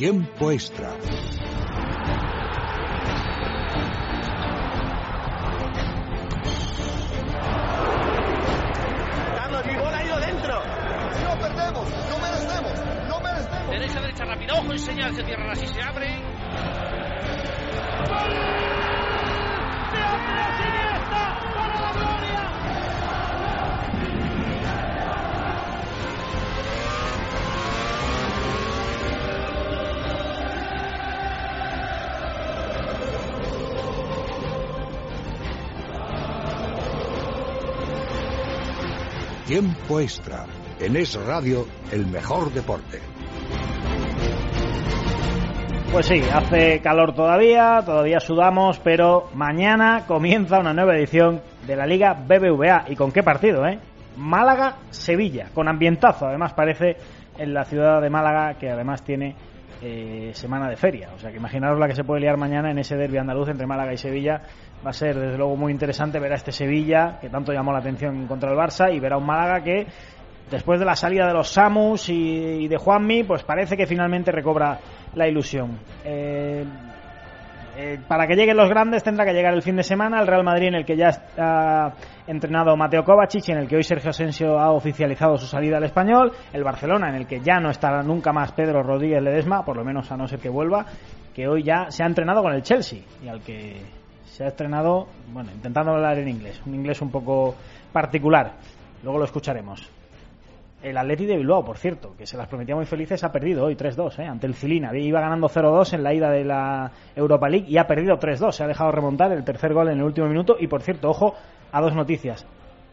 Tiempo extra. Carlos, mi bola ha ido dentro. No perdemos, no merecemos, no merecemos. Derecha, derecha, rápido. Ojo, enseñar, se cierran así, se abre. ¡Gol! Tiempo extra. En Es Radio, el mejor deporte. Pues sí, hace calor todavía, todavía sudamos, pero mañana comienza una nueva edición de la Liga BBVA. ¿Y con qué partido, eh? Málaga-Sevilla, con ambientazo, además parece, en la ciudad de Málaga, que además tiene eh, semana de feria. O sea que imaginaros la que se puede liar mañana en ese derbi andaluz entre Málaga y Sevilla. Va a ser desde luego muy interesante ver a este Sevilla, que tanto llamó la atención contra el Barça, y ver a un Málaga que después de la salida de los Samus y, de Juanmi, pues parece que finalmente recobra la ilusión. Eh, eh, para que lleguen los grandes tendrá que llegar el fin de semana el Real Madrid en el que ya está entrenado Mateo Kovacic y en el que hoy Sergio Asensio ha oficializado su salida al español, el Barcelona en el que ya no estará nunca más Pedro Rodríguez Ledesma, por lo menos a no ser que vuelva, que hoy ya se ha entrenado con el Chelsea y al que se ha estrenado, bueno, intentando hablar en inglés, un inglés un poco particular. Luego lo escucharemos. El Atleti de Bilbao, por cierto, que se las prometía muy felices, ha perdido hoy 3-2 ¿eh? ante el Cilina. Iba ganando 0-2 en la ida de la Europa League y ha perdido 3-2. Se ha dejado remontar el tercer gol en el último minuto. Y por cierto, ojo a dos noticias.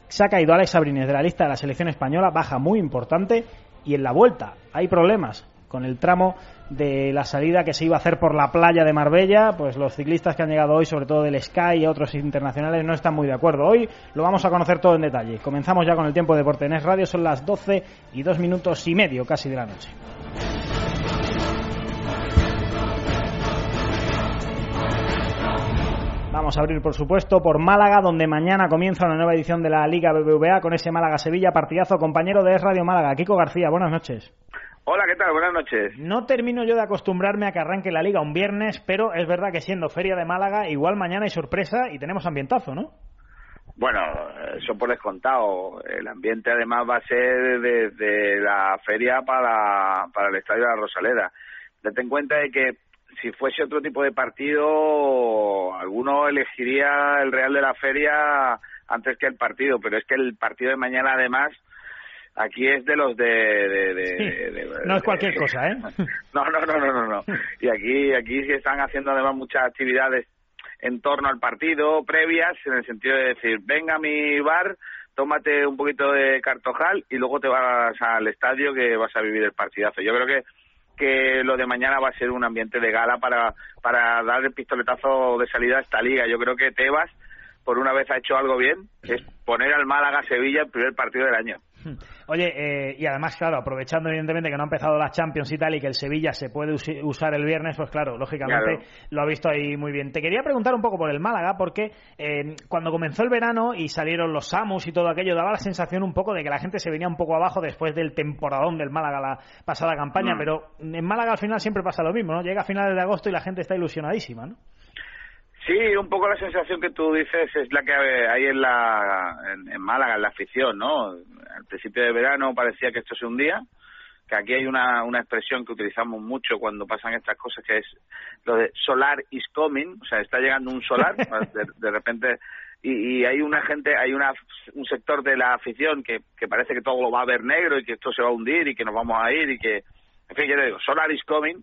Se ha caído Alex Abrines de la lista de la selección española, baja muy importante. Y en la vuelta hay problemas con el tramo de la salida que se iba a hacer por la playa de Marbella, pues los ciclistas que han llegado hoy, sobre todo del Sky y otros internacionales, no están muy de acuerdo. Hoy lo vamos a conocer todo en detalle. Comenzamos ya con el tiempo de Deportes Radio, son las 12 y dos minutos y medio casi de la noche. Vamos a abrir, por supuesto, por Málaga, donde mañana comienza una nueva edición de la Liga BBVA con ese Málaga-Sevilla, partidazo, compañero de Es Radio Málaga. Kiko García, buenas noches. Hola, ¿qué tal? Buenas noches. No termino yo de acostumbrarme a que arranque la liga un viernes, pero es verdad que siendo Feria de Málaga, igual mañana hay sorpresa y tenemos ambientazo, ¿no? Bueno, eso por descontado. El ambiente además va a ser desde la feria para, para el Estadio de la Rosaleda. Date en cuenta de que si fuese otro tipo de partido, alguno elegiría el Real de la Feria antes que el partido, pero es que el partido de mañana además aquí es de los de, de, de, sí, de no es cualquier cosa, ¿eh? No, no, no, no, no, no. Y aquí, aquí sí están haciendo además muchas actividades en torno al partido, previas, en el sentido de decir, venga a mi bar, tómate un poquito de cartojal y luego te vas al estadio que vas a vivir el partidazo. Yo creo que que lo de mañana va a ser un ambiente de gala para, para dar el pistoletazo de salida a esta liga. Yo creo que Tebas, por una vez, ha hecho algo bien, que es poner al Málaga-Sevilla el primer partido del año. Oye, eh, y además, claro, aprovechando evidentemente que no ha empezado la Champions y tal y que el Sevilla se puede us usar el viernes, pues claro, lógicamente Claro. lo ha visto ahí muy bien. Te quería preguntar un poco por el Málaga, porque eh, cuando comenzó el verano y salieron los Samus y todo aquello, daba la sensación un poco de que la gente se venía un poco abajo después del temporadón del Málaga la pasada campaña, Mm. pero en Málaga al final siempre pasa lo mismo, ¿no? Llega a finales de agosto y la gente está ilusionadísima, ¿no? Sí, un poco la sensación que tú dices es la que hay en, la, en, en Málaga, en la afición, ¿no? Al principio de verano parecía que esto se hundía, que aquí hay una, una expresión que utilizamos mucho cuando pasan estas cosas, que es lo de solar is coming, o sea, está llegando un solar, de, de repente, y, y hay una gente, hay una, un sector de la afición que, que parece que todo lo va a ver negro y que esto se va a hundir y que nos vamos a ir y que, en fin, yo le digo, solar is coming,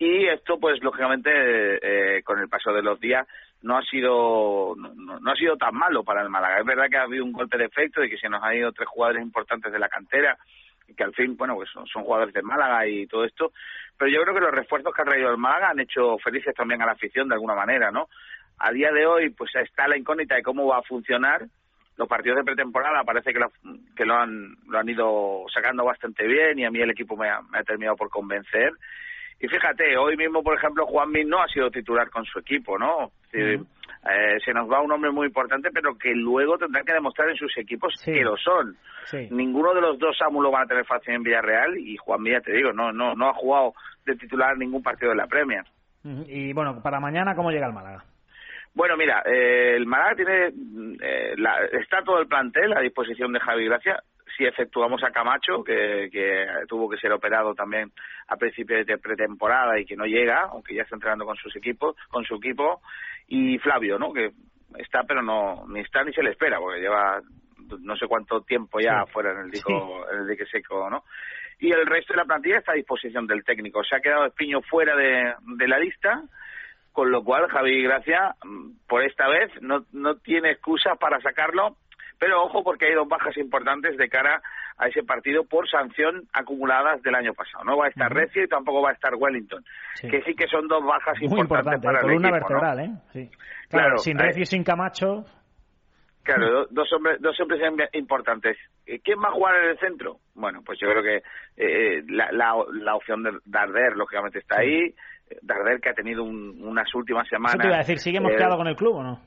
y esto pues lógicamente eh, con el paso de los días no ha sido no, no- ha sido tan malo para el Málaga. Es verdad que ha habido un golpe de efecto y que se nos han ido tres jugadores importantes de la cantera que al fin bueno pues son, son jugadores de Málaga y todo esto pero yo creo que los refuerzos que ha traído el Málaga han hecho felices también a la afición de alguna manera no a día de hoy pues está la incógnita de cómo va a funcionar. Los partidos de pretemporada parece que lo, que lo han lo han ido sacando bastante bien y a mí el equipo me ha terminado por convencer y fíjate, hoy mismo, por ejemplo, Juanmi no ha sido titular con su equipo, ¿no? Eh, se nos va un hombre muy importante, pero que luego tendrán que demostrar en sus equipos que lo son. Ninguno de los dos Samu lo van a tener fácil en Villarreal y Juan Villa, te digo, no, no, no ha jugado de titular ningún partido de la Premier. Y bueno, para mañana, ¿cómo llega el Málaga? Bueno, mira, eh, el Málaga tiene, eh, la, está todo el plantel a disposición de Javi Gracia. Si efectuamos a Camacho, que, que tuvo que ser operado también a principio de pretemporada y que no llega, aunque ya está entrenando con sus equipos, con su equipo, y Flavio, ¿no? Que está, pero no ni está ni se le espera, porque lleva no sé cuánto tiempo ya fuera en el dico, en el dique seco, ¿no? Y el resto de la plantilla está a disposición del técnico. Se ha quedado Espiño fuera de, de la lista con lo cual Javi Gracia mm, por esta vez no, no tiene excusa para sacarlo, pero ojo porque hay dos bajas importantes de cara a ese partido por sanción acumuladas del año pasado. No va a estar Recio y tampoco va a estar Wellington, que sí que son dos bajas importantes para el equipo, vertebral, ¿eh? Sí. Claro, sin eh, Recio y sin Camacho. Claro, dos hombres, dos hombres importantes. Eh, ¿Quién va a jugar en el centro? Bueno, pues yo creo que eh, la, la, la, opción de Darder, lógicamente, está ahí. Darder que ha tenido unas últimas semanas. Eso te iba a decir, ¿sigue mosqueado con el club o no?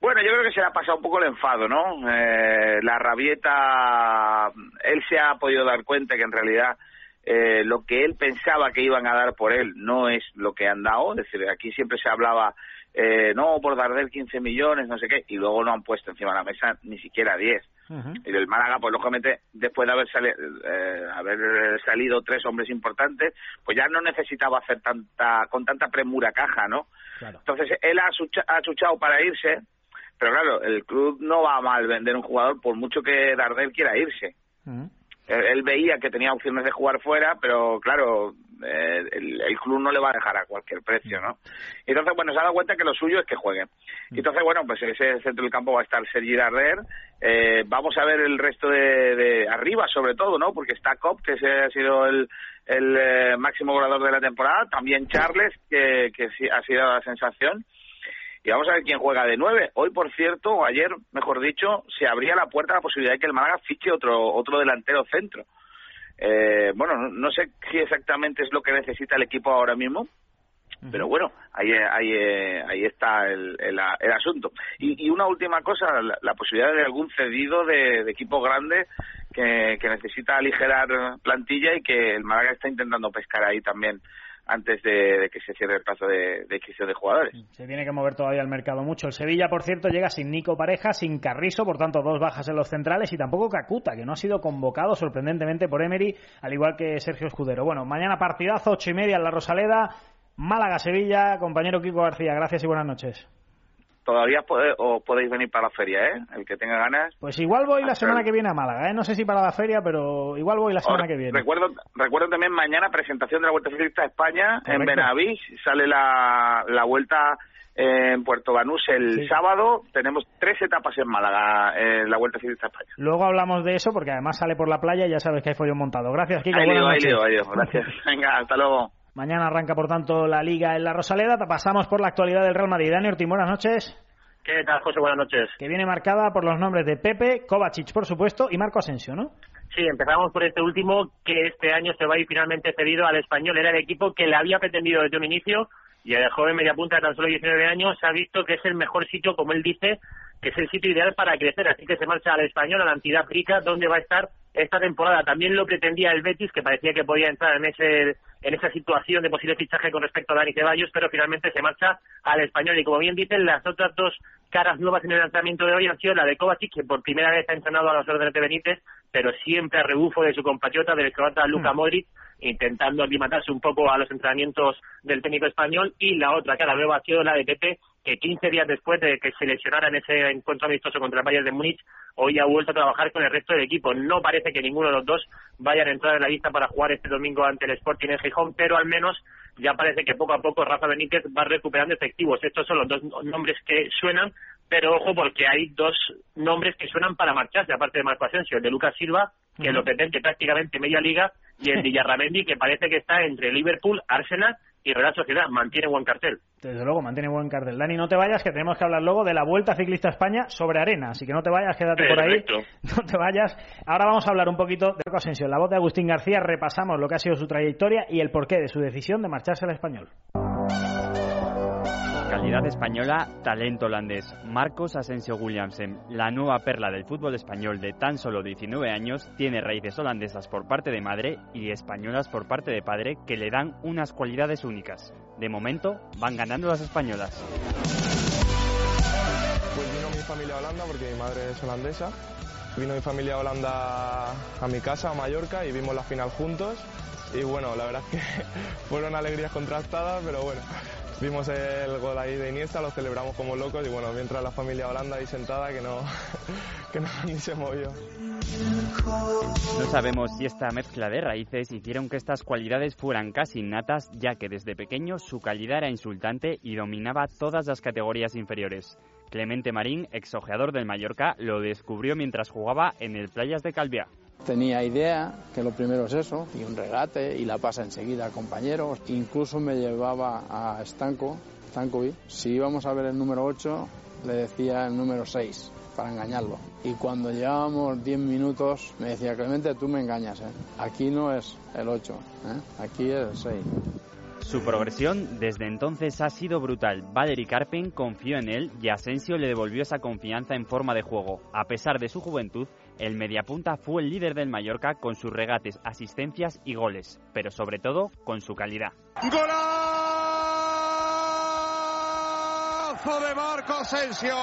Bueno, yo creo que se le ha pasado un poco el enfado, ¿no? Eh, la rabieta, él se ha podido dar cuenta que en realidad eh, lo que él pensaba que iban a dar por él no es lo que han dado, es decir, aquí siempre se hablaba, eh, no, por Darder 15 millones, no sé qué, y luego no han puesto encima de la mesa ni siquiera 10. Y del Málaga, pues lógicamente, después de haber, eh, haber salido tres hombres importantes, pues ya no necesitaba hacer tanta con tanta premura caja, ¿no? Entonces, él ha, ha chuchado para irse, pero claro, el club no va a mal vender un jugador por mucho que Dardel quiera irse. Él, veía que tenía opciones de jugar fuera, pero claro, eh, el, club no le va a dejar a cualquier precio, ¿no? Entonces, bueno, se ha dado cuenta que lo suyo es que juegue. Mm. entonces, bueno, pues en ese centro del campo va a estar Sergi Darder. Eh, vamos a ver el resto de, arriba, sobre todo, ¿no? Porque está Cop, que ese ha sido el, el eh, máximo goleador de la temporada. También Charles, que, que ha sido la sensación y vamos a ver quién juega de nueve. Hoy, por cierto, o ayer, mejor dicho, se abría la puerta a la posibilidad de que el Málaga fiche otro otro delantero centro. Eh, bueno, no, sé si exactamente es lo que necesita el equipo ahora mismo, pero bueno, ahí, ahí, ahí está el, el, asunto. Y, una última cosa, la, posibilidad de algún cedido de, equipo grande que, que, necesita aligerar plantilla y que el Málaga está intentando pescar ahí también antes de, que se cierre el plazo de, de de jugadores. Se tiene que mover todavía el mercado mucho. El Sevilla, por cierto, llega sin Nico Pareja, sin Carrizo, por tanto, dos bajas en los centrales y tampoco Cacuta, que no ha sido convocado sorprendentemente por Emery, al igual que Sergio Escudero. Bueno, mañana partidazo, ocho y media en la Rosaleda, Málaga-Sevilla. Compañero Kiko García, gracias y buenas noches todavía o podéis venir para la feria, ¿eh? El que tenga ganas. Pues igual voy la semana que viene a Málaga, ¿eh? No sé si para la feria, pero igual voy la semana que viene. Recuerdo, recuerdo también mañana presentación de la Vuelta Ciclista a España en Benavís. Sale la, la Vuelta en Puerto Banús el sábado. Tenemos tres etapas en Málaga en la Vuelta Ciclista a España. Luego hablamos de eso porque además sale por la playa y ya sabes que hay follón montado. Gracias, Kiko. Gracias. Venga, hasta luego. Mañana arranca, por tanto, la Liga en la Rosaleda. Pasamos por la actualidad del Real Madrid. Dani Ortiz, buenas noches. ¿Qué tal, José? Buenas noches. Que viene marcada por los nombres de Pepe, Kovacic, por supuesto, y Marco Asensio, ¿no? Sí, empezamos por este último, que este año se va a ir finalmente cedido al español. Era el equipo que le había pretendido desde un inicio y el joven media punta de tan solo 19 años se ha visto que es el mejor sitio, como él dice, que es el sitio ideal para crecer. Así que se marcha al español, a la entidad rica, donde va a estar esta temporada. También lo pretendía el Betis, que parecía que podía entrar en ese en esa situación de posible fichaje con respecto a Dani Ceballos, pero finalmente se marcha al español. Y como bien dicen, las otras dos caras nuevas en el lanzamiento de hoy han sido la de Kovacic, que por primera vez ha entrenado a los órdenes de Benítez, pero siempre a rebufo de su compatriota, del croata Luka hmm. Modric, intentando aclimatarse un poco a los entrenamientos del técnico español. Y la otra cara nueva ha sido la de Pepe, que 15 días después de que se lesionara en ese encuentro amistoso contra el Bayern de Múnich, hoy ha vuelto a trabajar con el resto del equipo. No parece que ninguno de los dos vayan a entrar en la lista para jugar este domingo ante el Sporting en Gijón, pero al menos ya parece que poco a poco Rafa Benítez va recuperando efectivos. Estos son los dos nombres que suenan, pero ojo porque hay dos nombres que suenan para marcharse, aparte de Marco Asensio, de Lucas Silva, que lo pretende prácticamente media liga, y el Villarramendi, que parece que está entre Liverpool, Arsenal y Real Sociedad. Mantiene buen cartel. Desde luego, mantiene buen cartel. Dani, no te vayas, que tenemos que hablar luego de la Vuelta Ciclista España sobre arena. Así que no te vayas, quédate por ahí. No te vayas. Ahora vamos a hablar un poquito de Asensio. En la voz de Agustín García repasamos lo que ha sido su trayectoria y el porqué de su decisión de marcharse al español. Calidad española, talento holandés. Marcos Asensio Williamsen, la nueva perla del fútbol español de tan solo 19 años, tiene raíces holandesas por parte de madre y españolas por parte de padre que le dan unas cualidades únicas. De momento, van ganando las españolas. Pues vino mi familia a Holanda porque mi madre es holandesa. Vino mi familia a Holanda a mi casa, a Mallorca, y vimos la final juntos. Y bueno, la verdad es que fueron alegrías contrastadas, pero bueno, vimos el gol ahí de Iniesta, lo celebramos como locos y bueno, mientras la familia Holanda ahí sentada que no, que no ni se movió. No sabemos si esta mezcla de raíces hicieron que estas cualidades fueran casi innatas, ya que desde pequeño su calidad era insultante y dominaba todas las categorías inferiores. Clemente Marín, exojeador del Mallorca, lo descubrió mientras jugaba en el Playas de Calviá. Tenía idea que lo primero es eso, y un regate, y la pasa enseguida a compañeros. Incluso me llevaba a Stanko, Stankovic. Si íbamos a ver el número 8, le decía el número 6 para engañarlo. Y cuando llevábamos 10 minutos, me decía, Clemente, tú me engañas, ¿eh? aquí no es el 8, ¿eh? aquí es el 6. Su progresión desde entonces ha sido brutal. Valery Karpin confió en él y Asensio le devolvió esa confianza en forma de juego. A pesar de su juventud, el mediapunta fue el líder del Mallorca con sus regates, asistencias y goles, pero sobre todo con su calidad. ¡Golazo de Marco Asensio!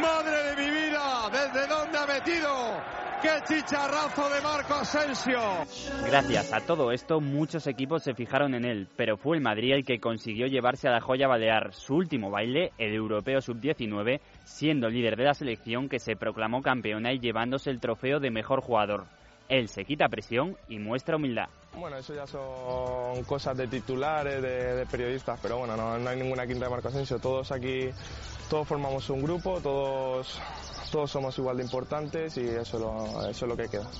¡Madre de mi vida! ¿Desde dónde ha metido? ¡Qué chicharrazo de Marco Asensio! Gracias a todo esto, muchos equipos se fijaron en él, pero fue el Madrid el que consiguió llevarse a la joya balear su último baile, el Europeo Sub-19, siendo líder de la selección que se proclamó campeona y llevándose el trofeo de mejor jugador. Él se quita presión y muestra humildad. Bueno, eso ya son cosas de titulares, de, de periodistas, pero bueno, no, no hay ninguna quinta de Marco Asensio. Todos aquí, todos formamos un grupo, todos todos somos igual de importantes y eso, lo, eso es lo que queda.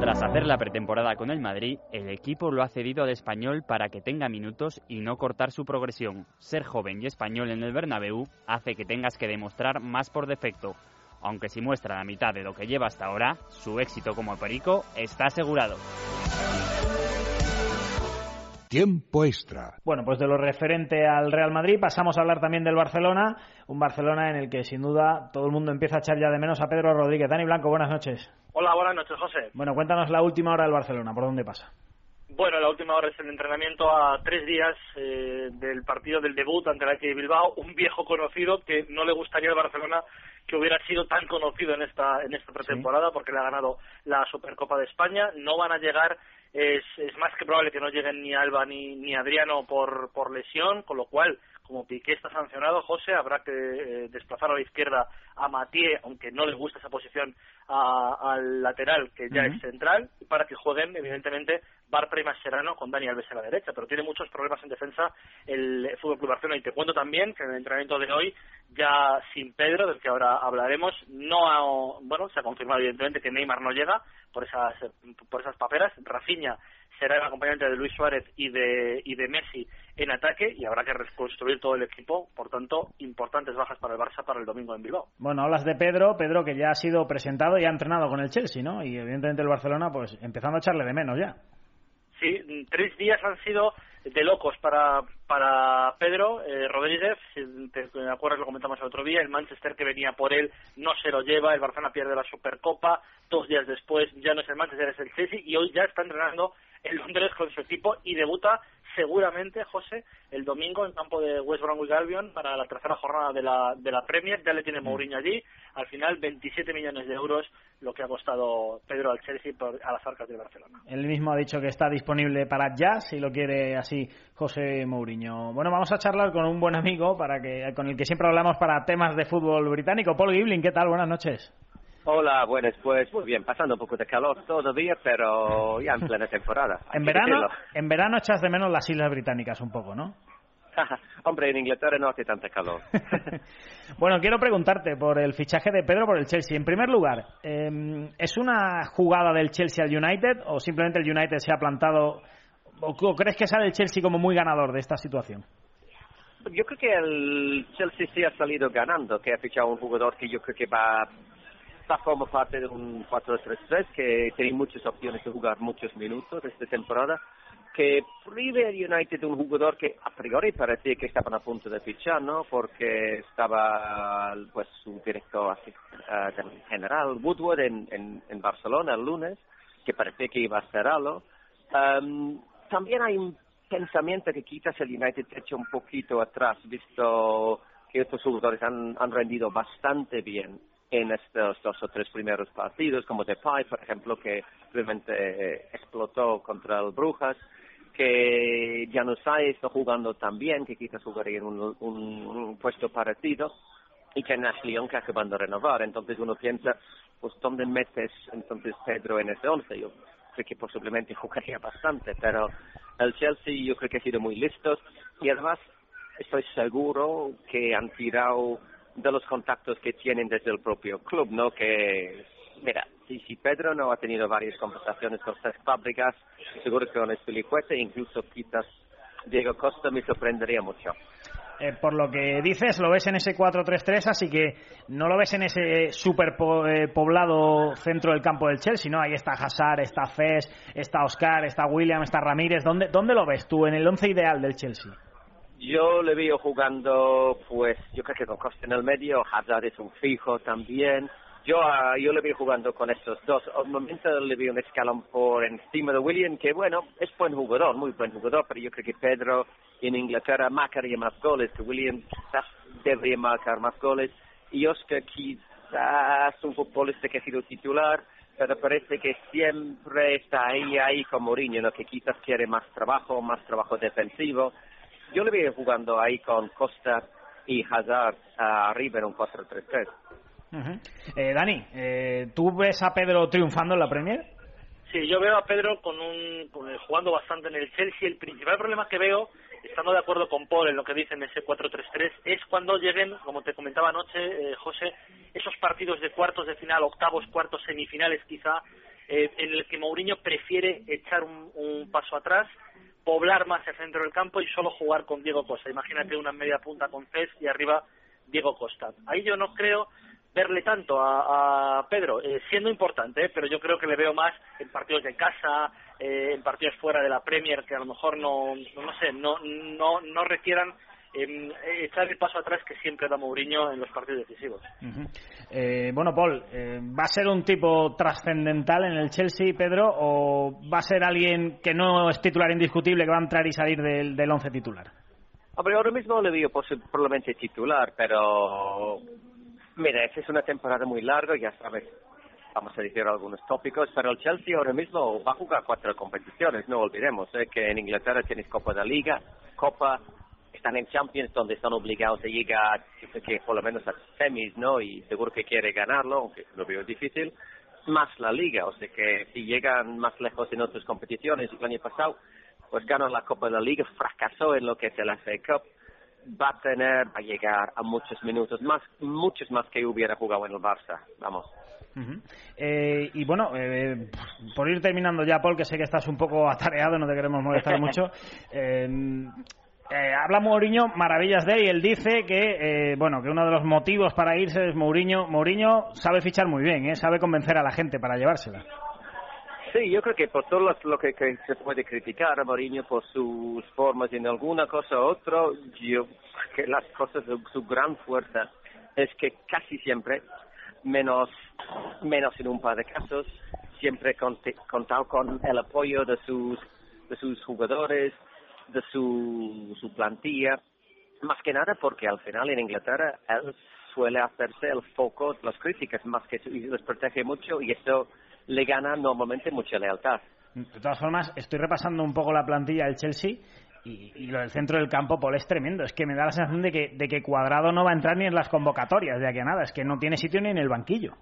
Tras hacer la pretemporada con el Madrid, el equipo lo ha cedido al español para que tenga minutos y no cortar su progresión. Ser joven y español en el Bernabéu hace que tengas que demostrar más por defecto. Aunque si muestra la mitad de lo que lleva hasta ahora, su éxito como perico está asegurado. Tiempo extra. Bueno, pues de lo referente al Real Madrid pasamos a hablar también del Barcelona, un Barcelona en el que sin duda todo el mundo empieza a echar ya de menos a Pedro Rodríguez. Dani Blanco, buenas noches. Hola, buenas noches, José. Bueno, cuéntanos la última hora del Barcelona, ¿por dónde pasa? Bueno, la última hora es el entrenamiento a tres días eh, del partido del debut ante el de Bilbao, un viejo conocido que no le gustaría al Barcelona que hubiera sido tan conocido en esta en esta pretemporada porque le ha ganado la Supercopa de España. No van a llegar es, es más que probable que no lleguen ni Alba ni, ni Adriano por, por lesión, con lo cual, como Piqué está sancionado, José, habrá que eh, desplazar a la izquierda a Matié, aunque no le gusta esa posición al lateral, que ya es central, para que jueguen, evidentemente, Bartra y Mascherano con Dani Alves a la derecha, pero tiene muchos problemas en defensa el Fútbol Club Barcelona. Y te cuento también que en el entrenamiento de hoy ya sin Pedro, del que ahora hablaremos, no ha, bueno, se ha confirmado evidentemente que Neymar no llega por esas por esas paperas, Rafinha será el acompañante de Luis Suárez y de y de Messi en ataque y habrá que reconstruir todo el equipo, por tanto, importantes bajas para el Barça para el domingo en Bilbao. Bueno, hablas de Pedro, Pedro que ya ha sido presentado y ha entrenado con el Chelsea, ¿no? Y evidentemente el Barcelona pues empezando a echarle de menos ya. Sí, tres días han sido de locos para para Pedro eh, Rodríguez. Si te acuerdas, lo comentamos el otro día. El Manchester que venía por él no se lo lleva. El Barcelona pierde la Supercopa. Dos días después ya no es el Manchester, es el Chelsea. Y hoy ya está entrenando en Londres con su equipo y debuta seguramente, José, el domingo en campo de West Bromwich Albion para la tercera jornada de la, de la Premier. Ya le tiene Mourinho allí. Al final, 27 millones de euros lo que ha costado Pedro al Chelsea por, a las arcas de Barcelona. Él mismo ha dicho que está disponible para ya, si lo quiere así José Mourinho. Bueno, vamos a charlar con un buen amigo para que, con el que siempre hablamos para temas de fútbol británico. Paul Gibling, ¿qué tal? Buenas noches. Hola, buenas, pues muy bien, pasando un poco de calor todavía, pero ya en plena temporada. en verano, en verano echas de menos las islas británicas un poco, ¿no? Hombre, en Inglaterra no hace tanta calor. bueno, quiero preguntarte por el fichaje de Pedro por el Chelsea. En primer lugar, eh, ¿es una jugada del Chelsea al United o simplemente el United se ha plantado o crees que sale el Chelsea como muy ganador de esta situación? Yo creo que el Chelsea sí ha salido ganando, que ha fichado un jugador que yo creo que va esta forma parte de un 4-3-3 que tiene muchas opciones de jugar muchos minutos esta temporada que prive el United un jugador que a priori parecía que estaban a punto de fichar, ¿no? Porque estaba pues su director uh, general Woodward en, en, en, Barcelona el lunes, que parecía que iba a cerrarlo. Um, también hay un pensamiento que quizás el United echa un poquito atrás, visto que estos jugadores han, han rendido bastante bien en estos dos o tres primeros partidos, como Depay, por ejemplo, que realmente eh, explotó contra el Brujas, que Januzaj está jugando también, que quizás jugaría en un, un, puesto parecido, y que Nash León que acaban de renovar. Entonces uno piensa, pues ¿dónde metes entonces Pedro en ese once? Yo creo que posiblemente jugaría bastante, pero el Chelsea yo creo que ha sido muy listo y además estoy seguro que han tirado de los contactos que tienen desde el propio club, ¿no? Que, mira, si, si Pedro no ha tenido varias conversaciones con estas fábricas, seguro que con Espilicueta, incluso quizás Diego Costa, me sorprendería mucho. Eh, por lo que dices, lo ves en ese 4-3-3, así que no lo ves en ese super eh, poblado centro del campo del Chelsea, ¿no? Ahí está Hazard, está Fes, está Oscar, está William, está Ramírez. ¿Dónde, ¿Dónde lo ves tú en el once ideal del Chelsea? Yo le veo jugando, pues, yo creo que con Costa en el medio, Hazard es un fijo también. Yo, uh, yo le veo jugando con estos dos. Al momento le veo un escalón por encima de William, que bueno, es buen jugador, muy buen jugador, pero yo creo que Pedro en Inglaterra marcaría más goles, que William quizás debería marcar más goles. Y Oscar quizás un futbolista que ha sido titular, pero parece que siempre está ahí, ahí con Mourinho, ¿no? que quizás quiere más trabajo, más trabajo defensivo yo le veo jugando ahí con Costa y Hazard arriba en un 4-3-3. eh, Dani, eh, ¿tú ves a Pedro triunfando en la Premier? Sí, yo veo a Pedro con un, jugando bastante en el Chelsea. El principal problema que veo, estando de acuerdo con Paul en lo que dice en ese 4-3-3, es cuando lleguen, como te comentaba anoche, eh, José, esos partidos de cuartos de final, octavos, cuartos, semifinales quizá, eh, en el que Mourinho prefiere echar un, un paso atrás poblar más el centro del campo y solo jugar con Diego Costa. Imagínate una media punta con Cés y arriba Diego Costa. Ahí yo no creo verle tanto a, Pedro, eh, siendo importante, eh, pero yo creo que le veo más en partidos de casa, eh, en partidos fuera de la Premier, que a lo mejor no, no, sé, no, no, no requieran eh, echar el paso atrás que siempre da Mourinho en los partidos decisivos. eh, bueno, Paul, eh, ¿va a ser un tipo trascendental en el Chelsea, Pedro, o va a ser alguien que no es titular indiscutible, que va a entrar y salir del, del once titular? Hombre, ahora mismo le veo probablemente titular, pero mira, esta es una temporada muy larga, ya sabes, vamos a decir algunos tópicos, pero el Chelsea ahora mismo va a jugar cuatro competiciones, no olvidemos eh, que en Inglaterra tienes Copa de Liga, Copa, están en Champions donde están obligados a llegar que por lo menos a semis, ¿no? Y seguro que quiere ganarlo, aunque lo veo difícil, más la Liga, o sea que si llegan más lejos en otras competiciones, el año pasado pues ganó la Copa de la Liga, fracasó en lo que es el FA Cup, va a tener, va a llegar a muchos minutos más, muchos más que hubiera jugado en el Barça, vamos. eh, y bueno, eh, por ir terminando ya, Paul, que sé que estás un poco atareado, no te queremos molestar mucho. Eh, eh, habla Mourinho maravillas de él y él dice que eh, bueno que uno de los motivos para irse es Mourinho. Mourinho sabe fichar muy bien, ¿eh? sabe convencer a la gente para llevársela. Sí, yo creo que por todo lo que, se puede criticar a Mourinho por sus formas en alguna cosa u otra, yo que las cosas su gran fuerza es que casi siempre, menos menos en un par de casos, siempre contado con el apoyo de sus de sus jugadores, de su, su plantilla, más que nada porque al final en Inglaterra él suele hacerse el foco de las críticas, más que y les protege mucho y eso le gana normalmente mucha lealtad. De todas formas, estoy repasando un poco la plantilla del Chelsea y, y, lo del centro del campo, Paul, es tremendo. Es que me da la sensación de que, de que Cuadrado no va a entrar ni en las convocatorias de aquí a nada. Es que no tiene sitio ni en el banquillo.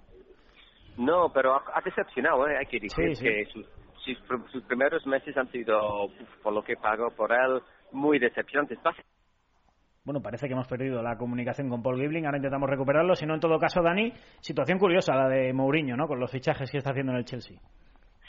No, pero ha, decepcionado, ¿eh? hay que decir que sus sus, primeros meses han sido, por lo que pago por él, muy decepcionantes. Bueno, parece que hemos perdido la comunicación con Paul Gibling, ahora intentamos recuperarlo. Si no, en todo caso, Dani, situación curiosa la de Mourinho, ¿no? Con los fichajes que está haciendo en el Chelsea.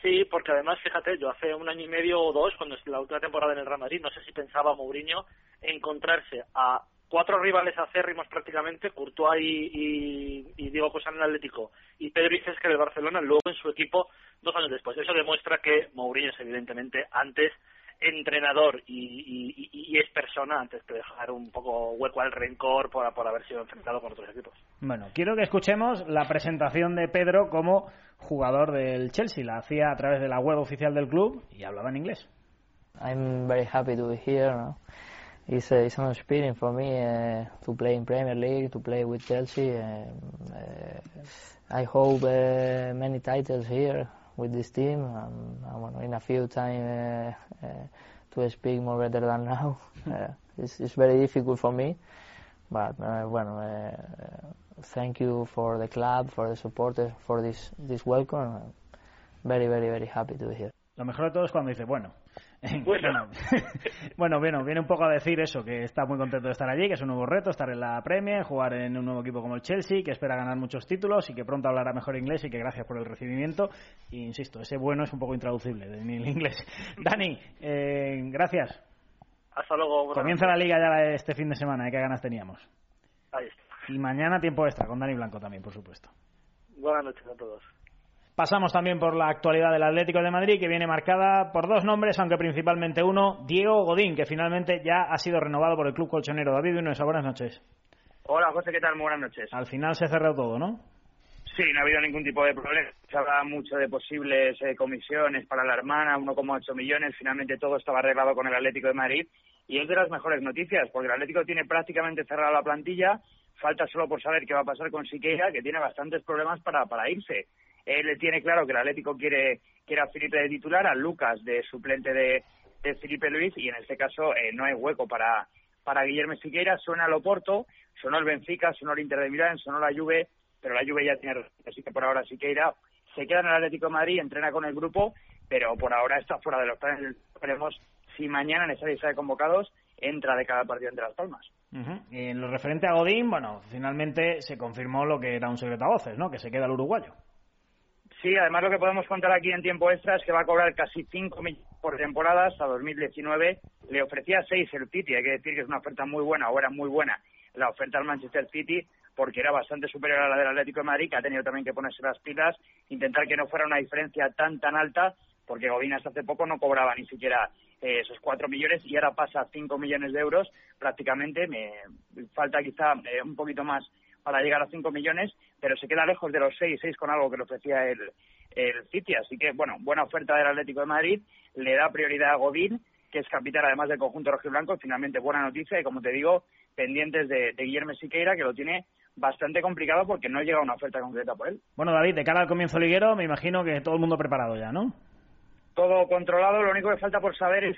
Sí, porque además, fíjate, yo hace un año y medio o dos, cuando es la última temporada en el Real Madrid, no sé si pensaba Mourinho encontrarse a cuatro rivales acérrimos prácticamente, Courtois y, y, Diego Costa en el Atlético y Pedro Isesca del Barcelona, luego en su equipo dos años después. Eso demuestra que Mourinho es evidentemente antes entrenador y, y, es persona antes que dejar un poco hueco al rencor por, por haber sido enfrentado con otros equipos. Bueno, quiero que escuchemos la presentación de Pedro como jugador del Chelsea. La hacía a través de la web oficial del club y hablaba en inglés. I'm very happy to be here. No? It's, a, it's an experience for me uh, to play in Premier League, to play with Chelsea. Um, uh, I hope uh, many titles here with this team. I want in a few time uh, uh, to speak more better than now. Uh, it's, it's very difficult for me, but bueno, thank you for the club, for the supporters, for this this welcome. Very, very, very happy to be here. Lo mejor de todo es cuando dice, bueno, Bueno. bueno, bueno, viene un poco a decir eso, que está muy contento de estar allí, que es un nuevo reto, estar en la Premier, jugar en un nuevo equipo como el Chelsea, que espera ganar muchos títulos y que pronto hablará mejor inglés y que gracias por el recibimiento. Y insisto, ese bueno es un poco intraducible en el inglés. Dani, eh, gracias. Hasta luego. Comienza la liga ya este fin de semana, ¿eh? ¿qué ganas teníamos? Ahí está. Y mañana tiempo extra, con Dani Blanco también, por supuesto. Buenas noches a todos. Pasamos también por la actualidad del Atlético de Madrid, que viene marcada por dos nombres, aunque principalmente uno, Diego Godín, que finalmente ya ha sido renovado por el club colchonero. David buenas noches. Hola, José, ¿qué tal? Muy buenas noches. Al final se cerró todo, ¿no? Sí, no ha habido ningún tipo de problema. Se habla mucho de posibles eh, comisiones para la hermana, 1,8 millones. Finalmente todo estaba arreglado con el Atlético de Madrid. Y es de las mejores noticias, porque el Atlético tiene prácticamente cerrada la plantilla. Falta solo por saber qué va a pasar con Siqueira, que tiene bastantes problemas para, para irse. Él tiene claro que el Atlético quiere, quiere a Felipe de titular, a Lucas de suplente de, de Felipe Luis, y en este caso eh, no hay hueco para, para Guillermo Siqueira. Suena el Oporto, sonó el Benfica, sonó el Inter de Milán, sonó la Juve, pero la Juve ya tiene, así que por ahora Siqueira se queda en el Atlético de Madrid, entrena con el grupo, pero por ahora está fuera de los planes. Veremos si mañana en esa lista de convocados entra de cada partido entre las palmas. En lo referente a Godín, bueno, finalmente se confirmó lo que era un secreto a voces, ¿no? Que se queda el uruguayo. Sí, además lo que podemos contar aquí en tiempo extra es que va a cobrar casi 5 millones por temporada hasta 2019. Le ofrecía 6 el City, hay que decir que es una oferta muy buena, o era muy buena la oferta al Manchester City, porque era bastante superior a la del Atlético de Madrid, que ha tenido también que ponerse las pilas, intentar que no fuera una diferencia tan, tan alta, porque Godín hasta hace poco no cobraba ni siquiera eh, esos 4 millones y ahora pasa a 5 millones de euros prácticamente. Me falta quizá eh, un poquito más para llegar a 5 millones, pero se queda lejos de los 6, 6 con algo que le ofrecía el, el City. Así que, bueno, buena oferta del Atlético de Madrid, le da prioridad a Godín, que es capitán además del conjunto rojiblanco, finalmente buena noticia y, como te digo, pendientes de, Guillermo Siqueira, que lo tiene bastante complicado porque no llega una oferta concreta por él. Bueno, David, de cara al comienzo liguero, me imagino que todo el mundo preparado ya, ¿no? Todo controlado, lo único que falta por saber es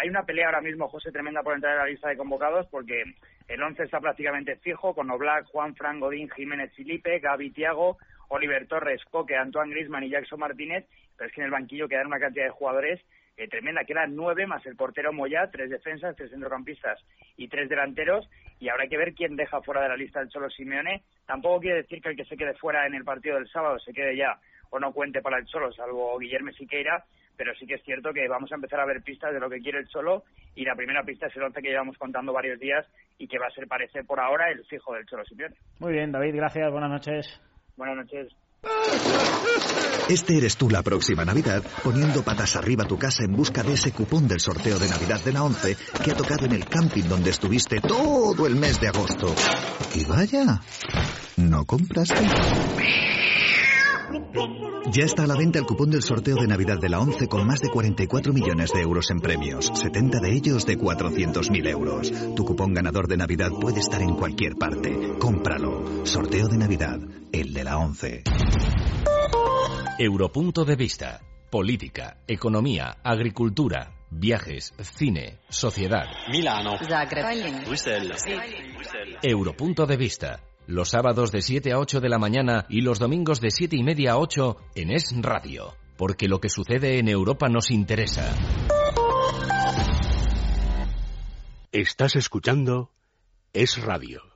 hay una pelea ahora mismo, José, tremenda por entrar en la lista de convocados porque el 11 está prácticamente fijo con Oblak, Juan Fran, Godín, Jiménez Felipe, Gaby Tiago, Oliver Torres, Coque, Antoine Grisman y Jackson Martínez, pero es que en el banquillo quedan una cantidad de jugadores eh, tremenda, quedan nueve más el portero Moya, tres defensas, tres centrocampistas y tres delanteros, y habrá que ver quién deja fuera de la lista del Cholo Simeone. Tampoco quiere decir que el que se quede fuera en el partido del sábado se quede ya o no cuente para el Cholo, salvo Guillermo Siqueira, pero sí que es cierto que vamos a empezar a ver pistas de lo que quiere el Cholo y la primera pista es el once que llevamos contando varios días y que va a ser, parece por ahora, el fijo del Cholo Simeone. Muy bien, David, gracias, buenas noches. Buenas noches. Este eres tú la próxima Navidad poniendo patas arriba tu casa en busca de ese cupón del sorteo de Navidad de la 11 que ha tocado en el camping donde estuviste todo el mes de agosto. Y vaya, ¿no compraste? Ya está a la venta el cupón del sorteo de Navidad de la 11 con más de 44 millones de euros en premios, 70 de ellos de 400.000 euros. Tu cupón ganador de Navidad puede estar en cualquier parte. Cómpralo. Sorteo de Navidad, el de la 11. Europunto de vista. Política, economía, agricultura, viajes, cine, sociedad. Milano. Europunto de vista los sábados de 7 a 8 de la mañana y los domingos de 7 y media a 8 en Es Radio, porque lo que sucede en Europa nos interesa. Estás escuchando Es Radio.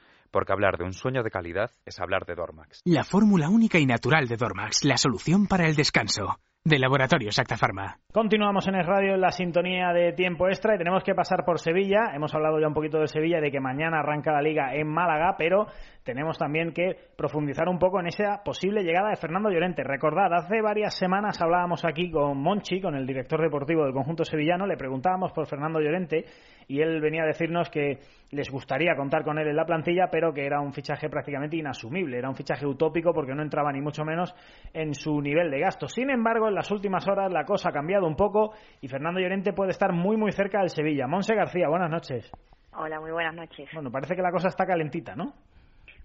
Porque hablar de un sueño de calidad es hablar de Dormax. La fórmula única y natural de Dormax, la solución para el descanso de Laboratorio Sacta Pharma. Continuamos en el radio en la sintonía de tiempo extra y tenemos que pasar por Sevilla. Hemos hablado ya un poquito de Sevilla de que mañana arranca la liga en Málaga, pero tenemos también que profundizar un poco en esa posible llegada de Fernando Llorente. Recordad, hace varias semanas hablábamos aquí con Monchi, con el director deportivo del conjunto sevillano, le preguntábamos por Fernando Llorente y él venía a decirnos que les gustaría contar con él en la plantilla, pero que era un fichaje prácticamente inasumible, era un fichaje utópico porque no entraba ni mucho menos en su nivel de gasto. Sin embargo, en las últimas horas la cosa ha cambiado un poco y Fernando Llorente puede estar muy muy cerca del Sevilla. Monse García, buenas noches. Hola, muy buenas noches. Bueno, parece que la cosa está calentita, ¿no?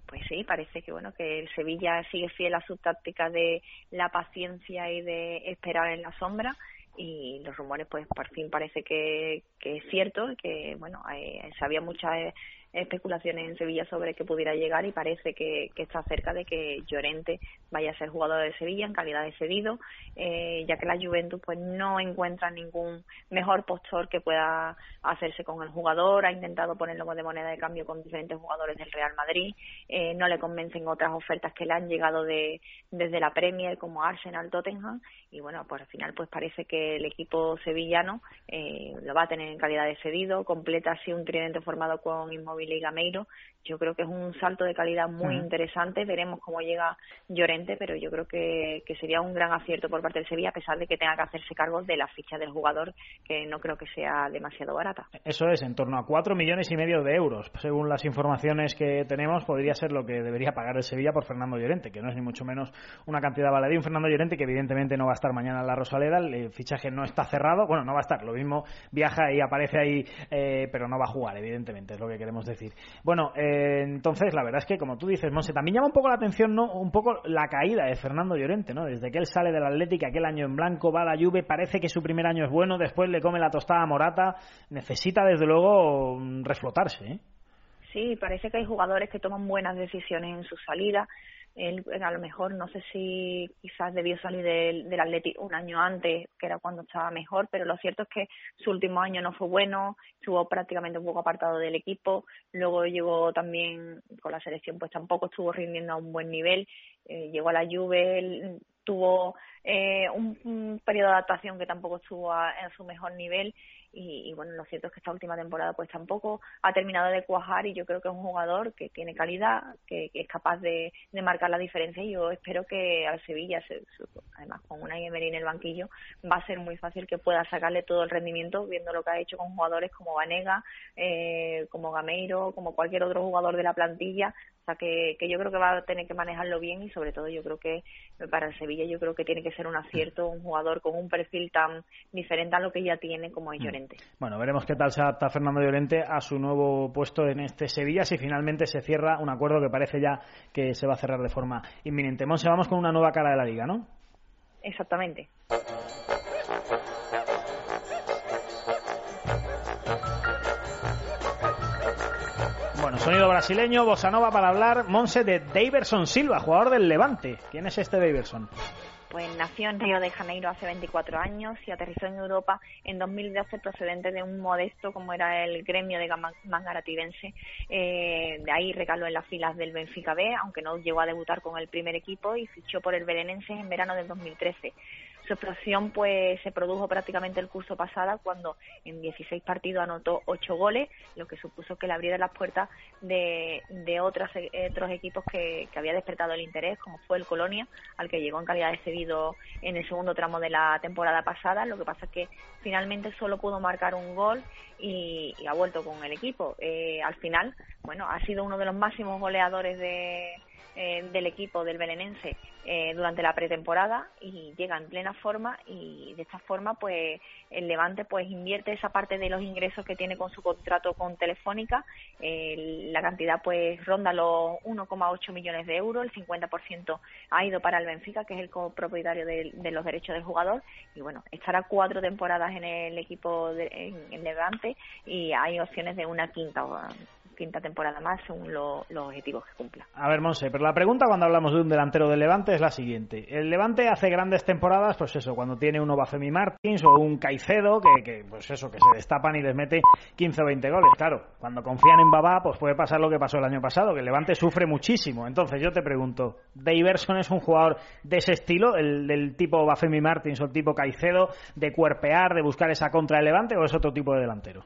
Pues sí, parece que bueno que el Sevilla sigue fiel a su táctica de la paciencia y de esperar en la sombra y los rumores pues por fin parece que, que es cierto y que bueno eh, se había muchas especulaciones en Sevilla sobre que pudiera llegar y parece que, está cerca de que Llorente vaya a ser jugador de Sevilla en calidad de cedido, eh, ya que la Juventus pues no encuentra ningún mejor postor que pueda hacerse con el jugador, ha intentado ponerlo de moneda de cambio con diferentes jugadores del Real Madrid, eh, no le convencen otras ofertas que le han llegado de, desde la Premier como Arsenal, Tottenham. Y bueno, pues al final pues parece que el equipo sevillano eh, lo va a tener en calidad de cedido, completa así un tridente formado con Inmóvil y Gameiro. Yo creo que es un salto de calidad muy interesante. Veremos cómo llega Llorente, pero yo creo que, sería un gran acierto por parte del Sevilla, a pesar de que tenga que hacerse cargo de la ficha del jugador, que no creo que sea demasiado barata. Eso es, en torno a cuatro millones y medio de euros. Según las informaciones que tenemos, podría ser lo que debería pagar el Sevilla por Fernando Llorente, que no es ni mucho menos una cantidad baladí. Un Fernando Llorente que evidentemente no va a estar mañana en la Rosaleda, el fichaje no está cerrado. Bueno, no va a estar, lo mismo viaja y aparece ahí, eh, pero no va a jugar, evidentemente, es lo que queremos decir decir. Bueno, eh, entonces la verdad es que como tú dices, Monse, también llama un poco la atención, ¿no? Un poco la caída de Fernando Llorente, ¿no? Desde que él sale del Atlético, aquel año en blanco, va a la Juve, parece que su primer año es bueno, después le come la tostada a Morata, necesita desde luego reflotarse, ¿eh? Sí, parece que hay jugadores que toman buenas decisiones en su salida él a lo mejor no sé si quizás debió salir del, del Atleti un año antes, que era cuando estaba mejor, pero lo cierto es que su último año no fue bueno, estuvo prácticamente un poco apartado del equipo, luego llegó también con la selección, pues tampoco estuvo rindiendo a un buen nivel, eh, llegó a la Juve, tuvo eh, un, periodo de adaptación que tampoco estuvo en su mejor nivel y, bueno, lo cierto es que esta última temporada pues tampoco ha terminado de cuajar y yo creo que es un jugador que tiene calidad, que, es capaz de, marcar la diferencia y yo espero que al Sevilla, además con una Emery en el banquillo, va a ser muy fácil que pueda sacarle todo el rendimiento viendo lo que ha hecho con jugadores como Vanega, eh, como Gameiro, como cualquier otro jugador de la plantilla, sea que, que yo creo que va a tener que manejarlo bien y sobre todo yo creo que para el Sevilla yo creo que tiene que ser un acierto un jugador con un perfil tan diferente a lo que ya tiene como es mm. Llorente. Bueno, veremos qué tal se adapta Fernando Llorente a su nuevo puesto en este Sevilla si finalmente se cierra un acuerdo que parece ya que se va a cerrar de forma inminente. Monse, vamos con una nueva cara de la liga, ¿no? Exactamente. Sonido brasileño, bossa nova para hablar, Monse, de Daverson Silva, jugador del Levante. ¿Quién es este Daverson? Pues nació en Río de Janeiro hace 24 años y aterrizó en Europa en 2012 procedente de un modesto como era el gremio de Mangarativense. Eh, de ahí recaló en las filas del Benfica B, aunque no llegó a debutar con el primer equipo y fichó por el Belenenses en verano del 2013. Su pues se produjo prácticamente el curso pasado cuando en 16 partidos anotó 8 goles, lo que supuso que le abriera las puertas de, de otros, otros equipos que, que había despertado el interés, como fue el Colonia, al que llegó en calidad de cedido en el segundo tramo de la temporada pasada. Lo que pasa es que finalmente solo pudo marcar un gol y, ha vuelto con el equipo. Eh, al final, bueno, ha sido uno de los máximos goleadores de eh, del equipo del belenense eh, durante la pretemporada y llega en plena forma y de esta forma pues el Levante pues invierte esa parte de los ingresos que tiene con su contrato con Telefónica. La cantidad pues ronda los 1,8 millones de euros el 50% ha ido para el Benfica que es el copropietario de, de, los derechos del jugador. Y bueno estará cuatro temporadas en el equipo de, en, Levante y hay opciones de una quinta quinta temporada más según los objetivos que cumpla. A ver, Monse, pero la pregunta cuando hablamos de un delantero del Levante es la siguiente. El Levante hace grandes temporadas, pues eso, cuando tiene uno Bafemi Martins o un Caicedo, que, pues eso, que se destapan y les mete 15 o 20 goles. Claro, cuando confían en Babá, pues puede pasar lo que pasó el año pasado, que el Levante sufre muchísimo. Entonces yo te pregunto, ¿Daverson es un jugador de ese estilo, el del tipo Bafemi Martins o el tipo Caicedo, de cuerpear, de buscar esa contra del Levante, o es otro tipo de delantero?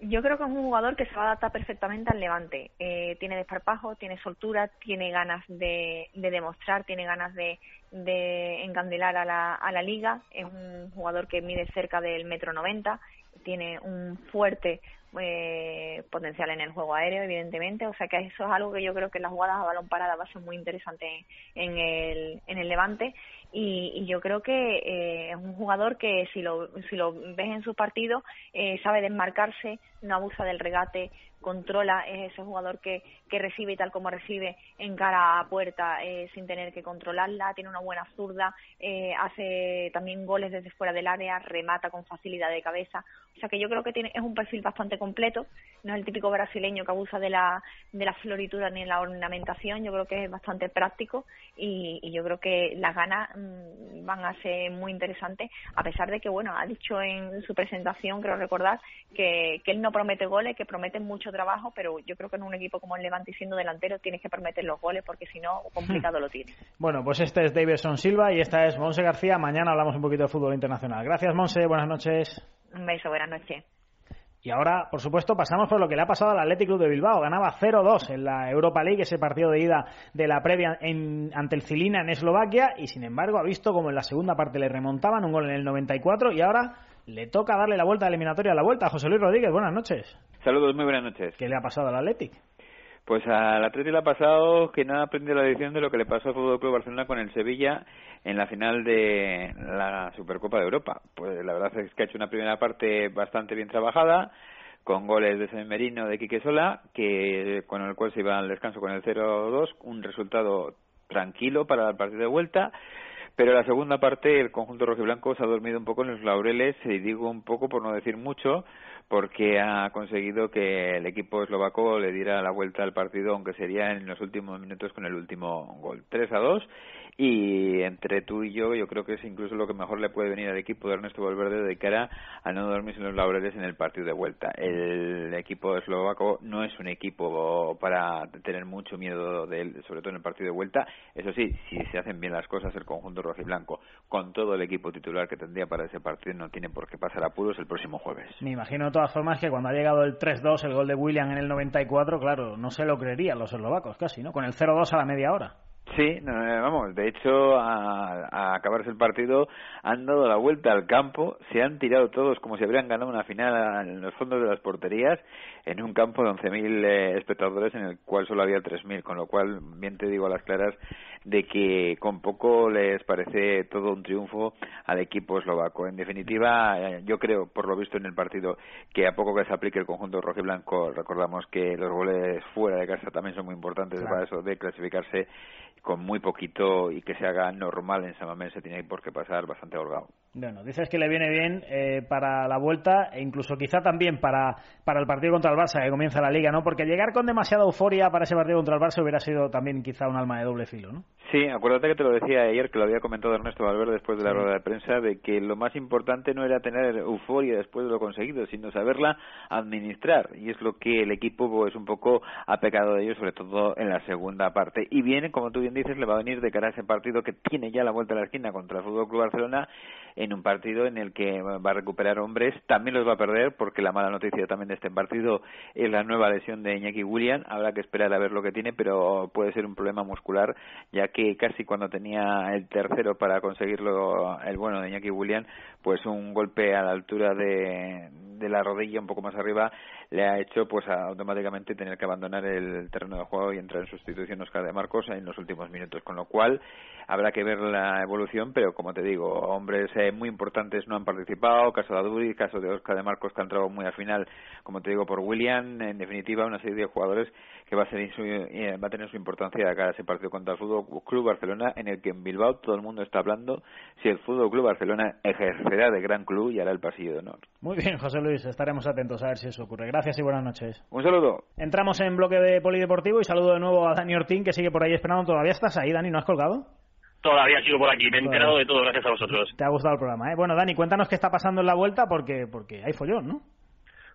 Yo creo que es un jugador que se va a adaptar perfectamente al Levante. Eh, tiene desparpajo, tiene soltura, tiene ganas de, demostrar, tiene ganas de, de encandelar a la, a la liga. Es un jugador que mide cerca del metro noventa, tiene un fuerte eh, potencial en el juego aéreo, evidentemente. O sea que eso es algo que yo creo que las jugadas a balón parada va a ser muy interesante en el, en el Levante. Y, yo creo que eh, es un jugador que si lo, si lo ves en su partido eh, sabe desmarcarse, no abusa del regate, controla, es ese jugador que, que recibe tal como recibe en cara a puerta eh, sin tener que controlarla, tiene una buena zurda, eh, hace también goles desde fuera del área, remata con facilidad de cabeza, o sea que yo creo que tiene, es un perfil bastante completo, no es el típico brasileño que abusa de la, de la floritura ni de la ornamentación, yo creo que es bastante práctico y, y yo creo que las ganas mmm, van a ser muy interesantes, a pesar de que, bueno, ha dicho en su presentación, creo recordar, que, que él no promete goles, que promete mucho trabajo, pero yo creo que en un equipo como el Levante y siendo delantero tienes que permitir los goles porque si no, complicado lo tiene. Bueno, pues este es Davidson Silva y esta es Monse García. Mañana hablamos un poquito de fútbol internacional. Gracias, Monse. Buenas noches. Un beso, buenas noches. Y ahora, por supuesto, pasamos por lo que le ha pasado al Athletic Club de Bilbao. Ganaba 0-2 en la Europa League, ese partido de ida de la previa en, ante el Cilina en Eslovaquia, y sin embargo ha visto como en la segunda parte le remontaban un gol en el 94 y ahora le toca darle la vuelta a la eliminatoria a la vuelta. José Luis Rodríguez, buenas noches. Saludos, muy buenas noches. ¿Qué le ha pasado al Athletic? Pues al Athletic le ha pasado que no ha aprendido la lección de lo que le pasó al Fútbol Club Barcelona con el Sevilla en la final de la Supercopa de Europa. Pues la verdad es que ha hecho una primera parte bastante bien trabajada, con goles de San Merino de Quique Sola, que con el cual se iba al descanso con el 0-2, un resultado tranquilo para el partido de vuelta. Pero la segunda parte, el conjunto rojiblanco se ha dormido un poco en los laureles, y digo un poco por no decir mucho, porque ha conseguido que el equipo eslovaco le diera la vuelta al partido, aunque sería en los últimos minutos con el último gol. 3 a 2 y entre tú y yo yo creo que es incluso lo que mejor le puede venir al equipo de Ernesto Valverde de cara a no dormirse en los laureles en el partido de vuelta. El equipo eslovaco no es un equipo para tener mucho miedo de él, sobre todo en el partido de vuelta. Eso sí, si se hacen bien las cosas el conjunto rojiblanco con todo el equipo titular que tendría para ese partido no tiene por qué pasar apuros el próximo jueves. Me imagino de todas formas que cuando ha llegado el 3-2, el gol de William en el 94, claro, no se lo creerían los eslovacos casi, ¿no? Con el 0-2 a la media hora. Sí, vamos, de hecho, a, acabarse el partido han dado la vuelta al campo, se han tirado todos como si habrían ganado una final en los fondos de las porterías, en un campo de 11.000 eh, espectadores en el cual solo había 3.000, con lo cual, bien te digo a las claras, de que con poco les parece todo un triunfo al equipo eslovaco. En definitiva, eh, yo creo, por lo visto en el partido, que a poco que se aplique el conjunto rojo y blanco, recordamos que los goles fuera de casa también son muy importantes para eso de clasificarse con muy poquito y que se haga normal en Samamés se tiene por qué pasar bastante holgado. Bueno, dices que le viene bien eh, para la vuelta e incluso quizá también para, para el partido contra el Barça que comienza la liga, ¿no? Porque llegar con demasiada euforia para ese partido contra el Barça hubiera sido también quizá un alma de doble filo, ¿no? Sí, acuérdate que te lo decía ayer, que lo había comentado Ernesto Valverde después de la rueda de prensa, de que lo más importante no era tener euforia después de lo conseguido, sino saberla administrar. Y es lo que el equipo pues un poco ha pecado de ello, sobre todo en la segunda parte. Y viene, como tú bien dices, le va a venir de cara a ese partido que tiene ya la vuelta a la esquina contra el Fútbol Club Barcelona en un partido en el que va a recuperar hombres, también los va a perder porque la mala noticia también de este partido es la nueva lesión de Iñaki William, habrá que esperar a ver lo que tiene, pero puede ser un problema muscular, ya que casi cuando tenía el tercero para conseguirlo el bueno de Iñaki William, pues un golpe a la altura de, de la rodilla un poco más arriba le ha hecho pues automáticamente tener que abandonar el terreno de juego y entrar en sustitución Oscar de Marcos en los últimos minutos, con lo cual habrá que ver la evolución, pero como te digo, hombres eh, muy importantes no han participado, caso de Aduri, caso de Oscar de Marcos que ha entrado muy al final, como te digo, por William, en definitiva una serie de jugadores que va a, ser eh, va a tener su importancia de cara a ese partido contra el Fútbol Club Barcelona, en el que en Bilbao todo el mundo está hablando si el Fútbol Club Barcelona ejercerá de gran club y hará el pasillo de honor. Muy bien, José Luis Luis. Estaremos atentos a ver si eso ocurre. Gracias y buenas noches. Un saludo. Entramos en bloque de polideportivo y saludo de nuevo a Dani Ortín, que sigue por ahí esperando. ¿Todavía estás ahí, Dani? ¿No has colgado? Todavía sigo por aquí, me he enterado de todo, gracias a vosotros. Te ha gustado el programa, ¿eh? Bueno, Dani, cuéntanos qué está pasando en la vuelta porque, porque hay follón, ¿no?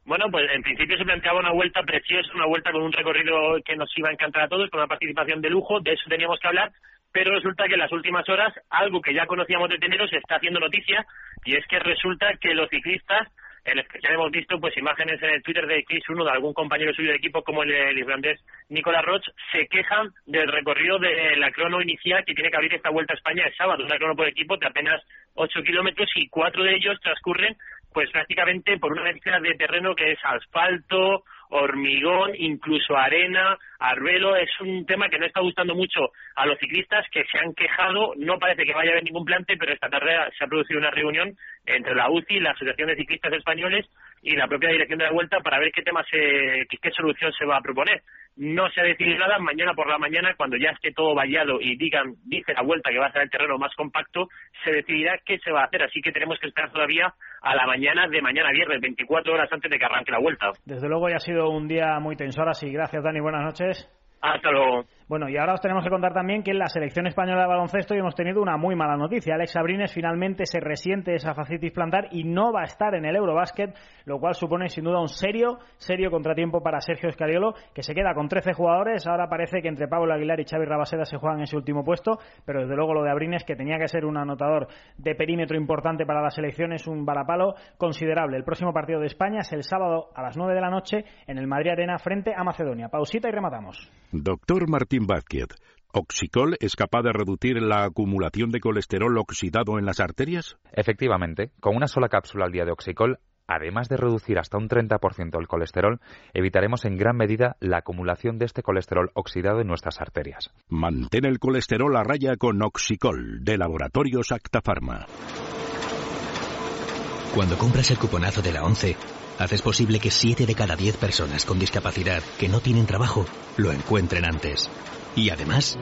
Bueno, pues en principio se planteaba una vuelta preciosa, una vuelta con un recorrido que nos iba a encantar a todos, con una participación de lujo, de eso teníamos que hablar, pero resulta que en las últimas horas algo que ya conocíamos de teneros se está haciendo noticia y es que resulta que los ciclistas en especial hemos visto pues imágenes en el Twitter de Chris uno de algún compañero suyo de equipo como el, el irlandés Nicolas Roch se quejan del recorrido de la crono inicial que tiene que abrir esta vuelta a España el sábado, una crono por equipo de apenas 8 kilómetros y cuatro de ellos transcurren pues prácticamente por una mezcla de terreno que es asfalto, hormigón, incluso arena, arbelo. Es un tema que no está gustando mucho a los ciclistas que se han quejado. No parece que vaya a haber ningún plante, pero esta tarde se ha producido una reunión entre la UCI, la Asociación de Ciclistas Españoles y la propia dirección de la Vuelta para ver qué tema se, qué, qué solución se va a proponer. No se ha decidido nada. Mañana por la mañana, cuando ya esté todo vallado y digan, dice la Vuelta que va a ser el terreno más compacto, se decidirá qué se va a hacer. Así que tenemos que esperar todavía a la mañana de mañana viernes, 24 horas antes de que arranque la Vuelta. Desde luego ya ha sido un día muy tenso. Ahora sí, gracias Dani, buenas noches. Hasta luego. Bueno, y ahora os tenemos que contar también que en la selección española de baloncesto hemos tenido una muy mala noticia. Alex Abrines finalmente se resiente esa fascitis plantar y no va a estar en el Eurobasket, lo cual supone sin duda un serio, serio contratiempo para Sergio Escariolo, que se queda con 13 jugadores. Ahora parece que entre Pablo Aguilar y Xavi Rabaseda se juegan ese último puesto, pero desde luego lo de Abrines, que tenía que ser un anotador de perímetro importante para la selección, es un varapalo considerable. El próximo partido de España es el sábado a las 9 de la noche en el Madrid Arena frente a Macedonia. Pausita y rematamos. Doctor Martín Vázquez, ¿Oxicol es capaz de reducir la acumulación de colesterol oxidado en las arterias? Efectivamente, con una sola cápsula al día de Oxicol, además de reducir hasta un 30% el colesterol, evitaremos en gran medida la acumulación de este colesterol oxidado en nuestras arterias. Mantén el colesterol a raya con Oxicol, de Laboratorios Acta Pharma. Cuando compras el cuponazo de la 11, haces posible que 7 de cada 10 personas con discapacidad que no tienen trabajo lo encuentren antes. Y además,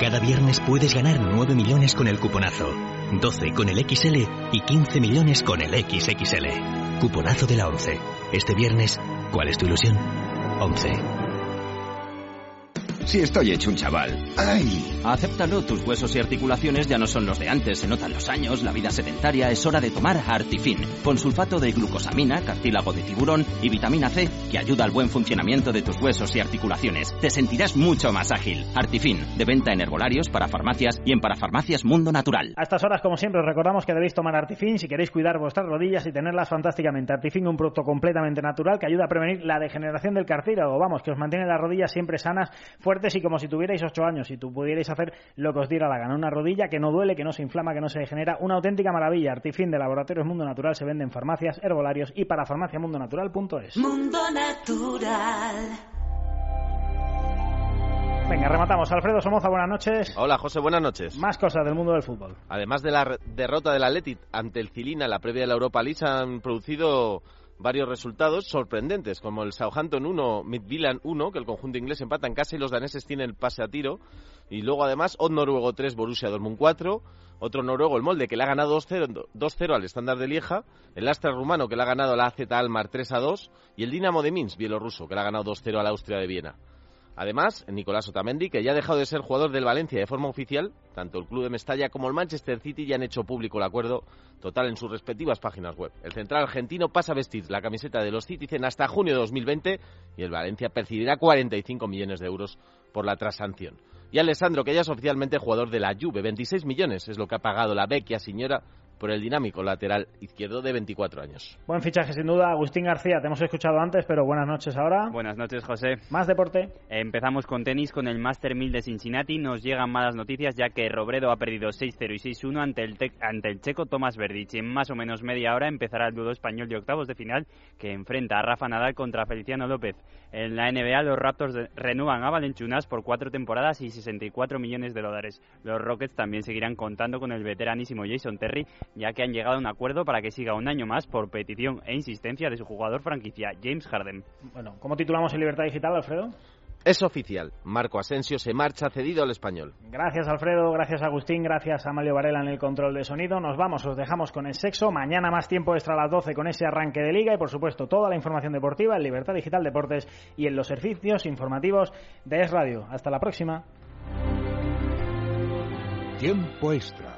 cada viernes puedes ganar 9 millones con el cuponazo, 12 con el XL y 15 millones con el XXL. Cuponazo de la 11. Este viernes, ¿cuál es tu ilusión? 11. Si estoy hecho un chaval. ¡Ay! Acéptalo, tus huesos y articulaciones ya no son los de antes, se notan los años, la vida sedentaria, es hora de tomar Artifin, con sulfato de glucosamina, cartílago de tiburón y vitamina C, que ayuda al buen funcionamiento de tus huesos y articulaciones. Te sentirás mucho más ágil. Artifin, de venta en herbolarios, para farmacias y en parafarmacias Mundo Natural. A estas horas, como siempre, os recordamos que debéis tomar Artifin si queréis cuidar vuestras rodillas y tenerlas fantásticamente. Artifin, un producto completamente natural que ayuda a prevenir la degeneración del cartílago, vamos, que os mantiene las rodillas siempre sanas, fuertes y como si tuvierais ocho años y tú pudierais hacer lo que os diera la gana. Una rodilla que no duele, que no se inflama, que no se degenera. Una auténtica maravilla. Artifin de Laboratorios Mundo Natural se vende en farmacias, herbolarios y para farmaciamundonatural.es. Mundo Natural. Venga, rematamos. Alfredo Somoza, buenas noches. Hola, José, buenas noches. Más cosas del mundo del fútbol. Además de la derrota del Athletic ante el Cilina la previa de la Europa League, se han producido varios resultados sorprendentes, como el Southampton 1, Midtjylland 1, que el conjunto inglés empata en casa y los daneses tienen el pase a tiro. Y luego, además, Odd Noruego 3, Borussia Dortmund 4. Otro noruego, el Molde, que le ha ganado 2-0 al estándar de Lieja. El Astra rumano, que le ha ganado al AZ Almar 3-2. Y el Dinamo de Minsk, bielorruso, que le ha ganado 2-0 al Austria de Viena. Además, Nicolás Otamendi, que ya ha dejado de ser jugador del Valencia de forma oficial, tanto el club de Mestalla como el Manchester City ya han hecho público el acuerdo total en sus respectivas páginas web. El central argentino pasa a vestir la camiseta de los Citizen hasta junio de 2020 y el Valencia percibirá 45 millones de euros por la transacción. Y Alessandro, que ya es oficialmente jugador de la Juve, 26 millones es lo que ha pagado la vecchia señora por el dinámico lateral izquierdo de 24 años. Buen fichaje, sin duda. Agustín García, te hemos escuchado antes, pero buenas noches ahora. Buenas noches, José. Más deporte. Empezamos con tenis, con el Master 1000 de Cincinnati. Nos llegan malas noticias, ya que Robredo ha perdido 6-0 y 6-1 ante el, ante el checo Tomás Verdic. En más o menos media hora empezará el dudo español de octavos de final, que enfrenta a Rafa Nadal contra Feliciano López. En la NBA, los Raptors renuevan a Valenchunas por cuatro temporadas y 64 millones de dólares. Los Rockets también seguirán contando con el veteranísimo Jason Terry, ya que han llegado a un acuerdo para que siga un año más por petición e insistencia de su jugador franquicia, James Harden. Bueno, ¿cómo titulamos en Libertad Digital, Alfredo? Es oficial, Marco Asensio se marcha cedido al español. Gracias Alfredo, gracias Agustín, gracias a Amalio Varela en el control de sonido. Nos vamos, os dejamos con el sexo. Mañana más tiempo extra a las 12 con ese arranque de liga y por supuesto toda la información deportiva en Libertad Digital Deportes y en los servicios informativos de Es Radio. Hasta la próxima. Tiempo extra